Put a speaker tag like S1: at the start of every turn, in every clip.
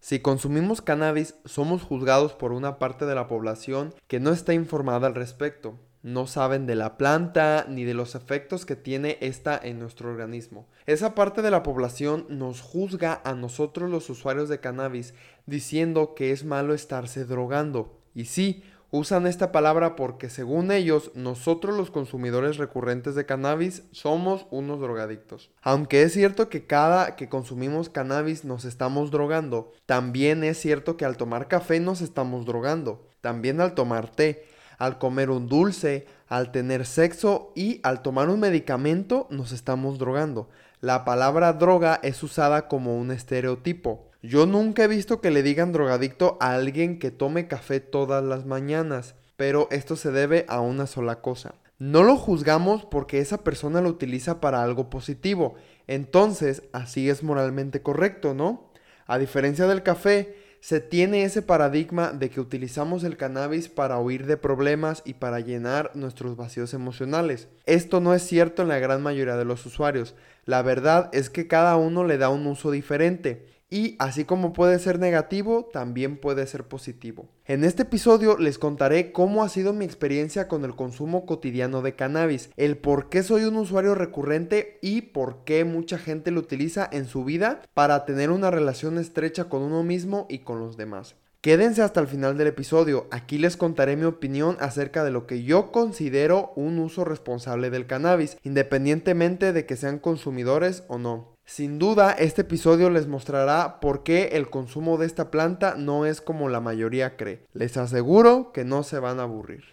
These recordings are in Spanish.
S1: Si consumimos cannabis, somos juzgados por una parte de la población que no está informada al respecto. No saben de la planta ni de los efectos que tiene esta en nuestro organismo. Esa parte de la población nos juzga a nosotros los usuarios de cannabis diciendo que es malo estarse drogando. Y sí, usan esta palabra porque según ellos, nosotros los consumidores recurrentes de cannabis somos unos drogadictos. Aunque es cierto que cada que consumimos cannabis nos estamos drogando, también es cierto que al tomar café nos estamos drogando, también al tomar té, al comer un dulce, al tener sexo y al tomar un medicamento nos estamos drogando. La palabra droga es usada como un estereotipo. Yo nunca he visto que le digan drogadicto a alguien que tome café todas las mañanas, pero esto se debe a una sola cosa. No lo juzgamos porque esa persona lo utiliza para algo positivo, entonces así es moralmente correcto, ¿no? A diferencia del café, se tiene ese paradigma de que utilizamos el cannabis para huir de problemas y para llenar nuestros vacíos emocionales. Esto no es cierto en la gran mayoría de los usuarios. La verdad es que cada uno le da un uso diferente y así como puede ser negativo, también puede ser positivo. En este episodio les contaré cómo ha sido mi experiencia con el consumo cotidiano de cannabis, el por qué soy un usuario recurrente y por qué mucha gente lo utiliza en su vida para tener una relación estrecha con uno mismo y con los demás. Quédense hasta el final del episodio, aquí les contaré mi opinión acerca de lo que yo considero un uso responsable del cannabis, independientemente de que sean consumidores o no. Sin duda, este episodio les mostrará por qué el consumo de esta planta no es como la mayoría cree. Les aseguro que no se van a aburrir.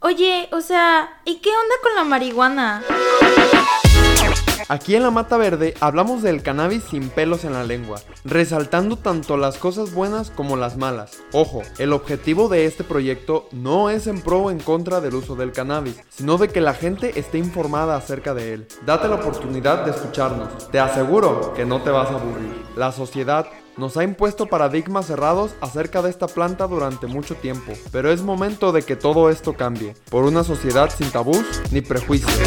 S2: Oye, o sea, ¿y qué onda con la marihuana?
S1: Aquí en la Mata Verde hablamos del cannabis sin pelos en la lengua, resaltando tanto las cosas buenas como las malas. Ojo, el objetivo de este proyecto no es en pro o en contra del uso del cannabis, sino de que la gente esté informada acerca de él. Date la oportunidad de escucharnos, te aseguro que no te vas a aburrir. La sociedad nos ha impuesto paradigmas cerrados acerca de esta planta durante mucho tiempo, pero es momento de que todo esto cambie, por una sociedad sin tabús ni prejuicios.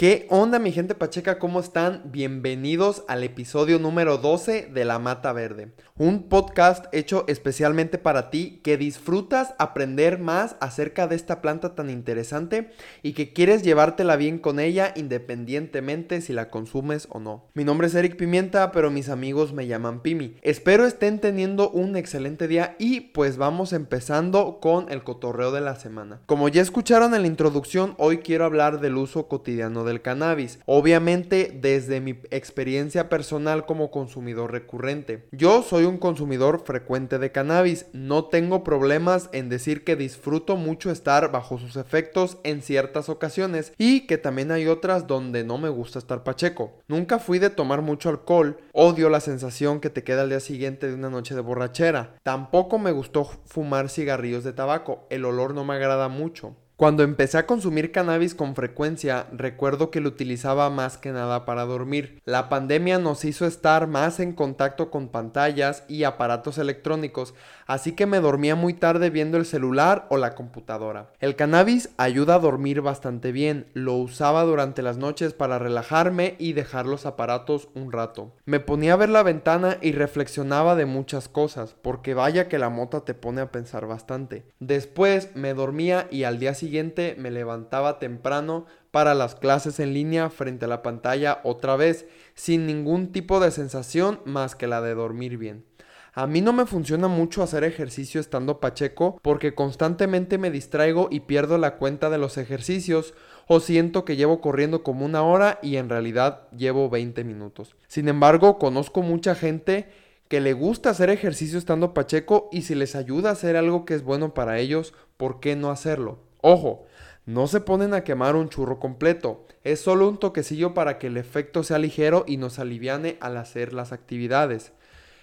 S1: ¿Qué onda mi gente pacheca? ¿Cómo están? Bienvenidos al episodio número 12 de La Mata Verde. Un podcast hecho especialmente para ti que disfrutas aprender más acerca de esta planta tan interesante y que quieres llevártela bien con ella independientemente si la consumes o no. Mi nombre es Eric Pimienta, pero mis amigos me llaman Pimi. Espero estén teniendo un excelente día y pues vamos empezando con el cotorreo de la semana. Como ya escucharon en la introducción, hoy quiero hablar del uso cotidiano de del cannabis. Obviamente desde mi experiencia personal como consumidor recurrente. Yo soy consumidor frecuente de cannabis. No tengo problemas en decir que disfruto mucho estar bajo sus efectos en ciertas ocasiones y que también hay otras donde no me gusta estar pacheco. Nunca fui de tomar mucho alcohol. Odio la sensación que te queda al día siguiente de una noche de borrachera. Tampoco me gustó fumar cigarrillos de tabaco. El olor no me agrada mucho. Cuando empecé a consumir cannabis con frecuencia, recuerdo que lo utilizaba más que nada para dormir. La pandemia nos hizo estar más en contacto con pantallas y aparatos electrónicos, así que me dormía muy tarde viendo el celular o la computadora. El cannabis ayuda a dormir bastante bien, lo usaba durante las noches para relajarme y dejar los aparatos un rato. Me ponía a ver la ventana y reflexionaba de muchas cosas, porque vaya que la mota te pone a pensar bastante. Después me dormía y al día me levantaba temprano para las clases en línea frente a la pantalla otra vez, sin ningún tipo de sensación más que la de dormir bien. A mí no me funciona mucho hacer ejercicio estando pacheco porque constantemente me distraigo y pierdo la cuenta de los ejercicios o siento que llevo corriendo como una hora y en realidad llevo 20 minutos. Sin embargo, conozco mucha gente que le gusta hacer ejercicio estando pacheco y si les ayuda a hacer algo que es bueno para ellos, ¿por qué no hacerlo? Ojo, no se ponen a quemar un churro completo, es solo un toquecillo para que el efecto sea ligero y nos aliviane al hacer las actividades.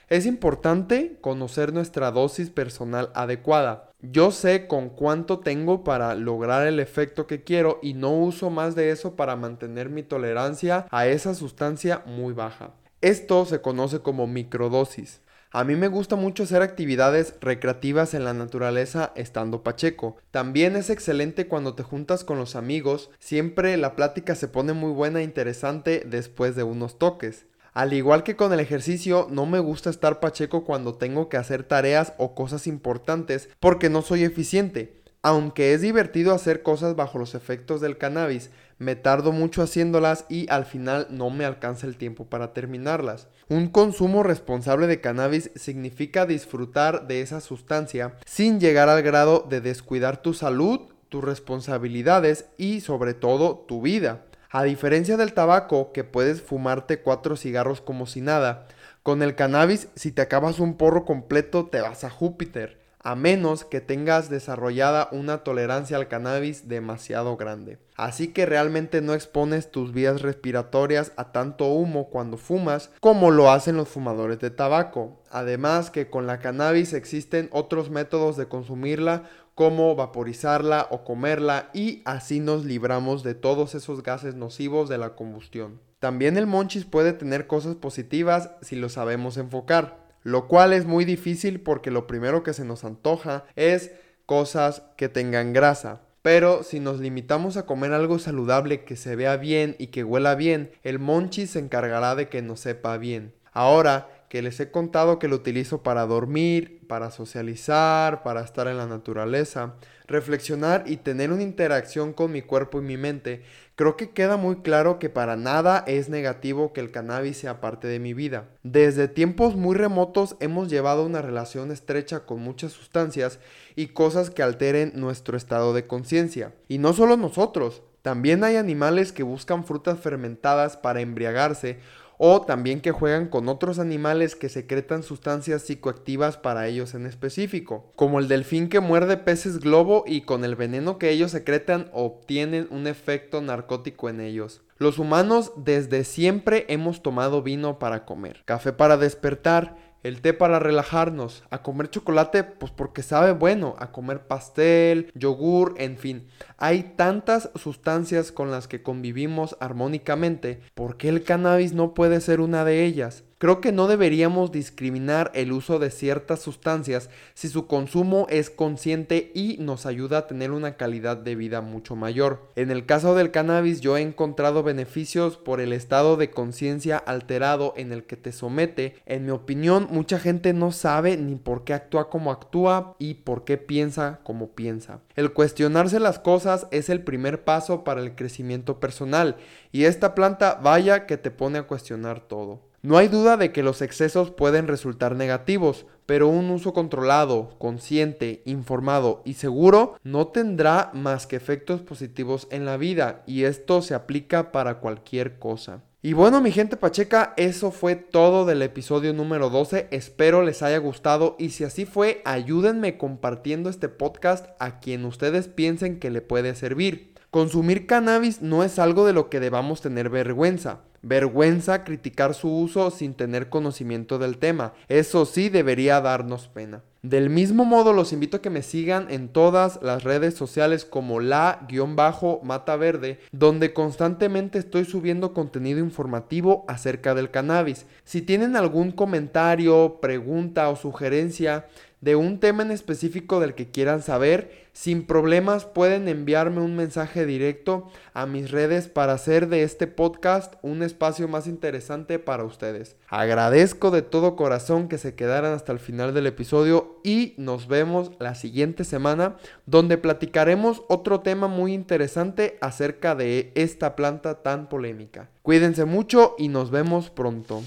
S1: Es importante conocer nuestra dosis personal adecuada. Yo sé con cuánto tengo para lograr el efecto que quiero y no uso más de eso para mantener mi tolerancia a esa sustancia muy baja. Esto se conoce como microdosis. A mí me gusta mucho hacer actividades recreativas en la naturaleza estando pacheco. También es excelente cuando te juntas con los amigos, siempre la plática se pone muy buena e interesante después de unos toques. Al igual que con el ejercicio, no me gusta estar pacheco cuando tengo que hacer tareas o cosas importantes porque no soy eficiente. Aunque es divertido hacer cosas bajo los efectos del cannabis, me tardo mucho haciéndolas y al final no me alcanza el tiempo para terminarlas. Un consumo responsable de cannabis significa disfrutar de esa sustancia sin llegar al grado de descuidar tu salud, tus responsabilidades y sobre todo tu vida. A diferencia del tabaco, que puedes fumarte cuatro cigarros como si nada, con el cannabis si te acabas un porro completo te vas a Júpiter a menos que tengas desarrollada una tolerancia al cannabis demasiado grande. Así que realmente no expones tus vías respiratorias a tanto humo cuando fumas como lo hacen los fumadores de tabaco. Además que con la cannabis existen otros métodos de consumirla como vaporizarla o comerla y así nos libramos de todos esos gases nocivos de la combustión. También el monchis puede tener cosas positivas si lo sabemos enfocar lo cual es muy difícil porque lo primero que se nos antoja es cosas que tengan grasa. Pero si nos limitamos a comer algo saludable que se vea bien y que huela bien, el monchi se encargará de que nos sepa bien. Ahora que les he contado que lo utilizo para dormir, para socializar, para estar en la naturaleza, reflexionar y tener una interacción con mi cuerpo y mi mente, Creo que queda muy claro que para nada es negativo que el cannabis sea parte de mi vida. Desde tiempos muy remotos hemos llevado una relación estrecha con muchas sustancias y cosas que alteren nuestro estado de conciencia. Y no solo nosotros, también hay animales que buscan frutas fermentadas para embriagarse o también que juegan con otros animales que secretan sustancias psicoactivas para ellos en específico, como el delfín que muerde peces globo y con el veneno que ellos secretan obtienen un efecto narcótico en ellos. Los humanos desde siempre hemos tomado vino para comer, café para despertar, el té para relajarnos, a comer chocolate pues porque sabe bueno, a comer pastel, yogur, en fin. Hay tantas sustancias con las que convivimos armónicamente, ¿por qué el cannabis no puede ser una de ellas? Creo que no deberíamos discriminar el uso de ciertas sustancias si su consumo es consciente y nos ayuda a tener una calidad de vida mucho mayor. En el caso del cannabis yo he encontrado beneficios por el estado de conciencia alterado en el que te somete. En mi opinión mucha gente no sabe ni por qué actúa como actúa y por qué piensa como piensa. El cuestionarse las cosas es el primer paso para el crecimiento personal y esta planta vaya que te pone a cuestionar todo. No hay duda de que los excesos pueden resultar negativos, pero un uso controlado, consciente, informado y seguro no tendrá más que efectos positivos en la vida y esto se aplica para cualquier cosa. Y bueno, mi gente pacheca, eso fue todo del episodio número 12. Espero les haya gustado y si así fue, ayúdenme compartiendo este podcast a quien ustedes piensen que le puede servir. Consumir cannabis no es algo de lo que debamos tener vergüenza. Vergüenza criticar su uso sin tener conocimiento del tema. Eso sí debería darnos pena. Del mismo modo los invito a que me sigan en todas las redes sociales como la-mata verde, donde constantemente estoy subiendo contenido informativo acerca del cannabis. Si tienen algún comentario, pregunta o sugerencia, de un tema en específico del que quieran saber, sin problemas pueden enviarme un mensaje directo a mis redes para hacer de este podcast un espacio más interesante para ustedes. Agradezco de todo corazón que se quedaran hasta el final del episodio y nos vemos la siguiente semana donde platicaremos otro tema muy interesante acerca de esta planta tan polémica. Cuídense mucho y nos vemos pronto.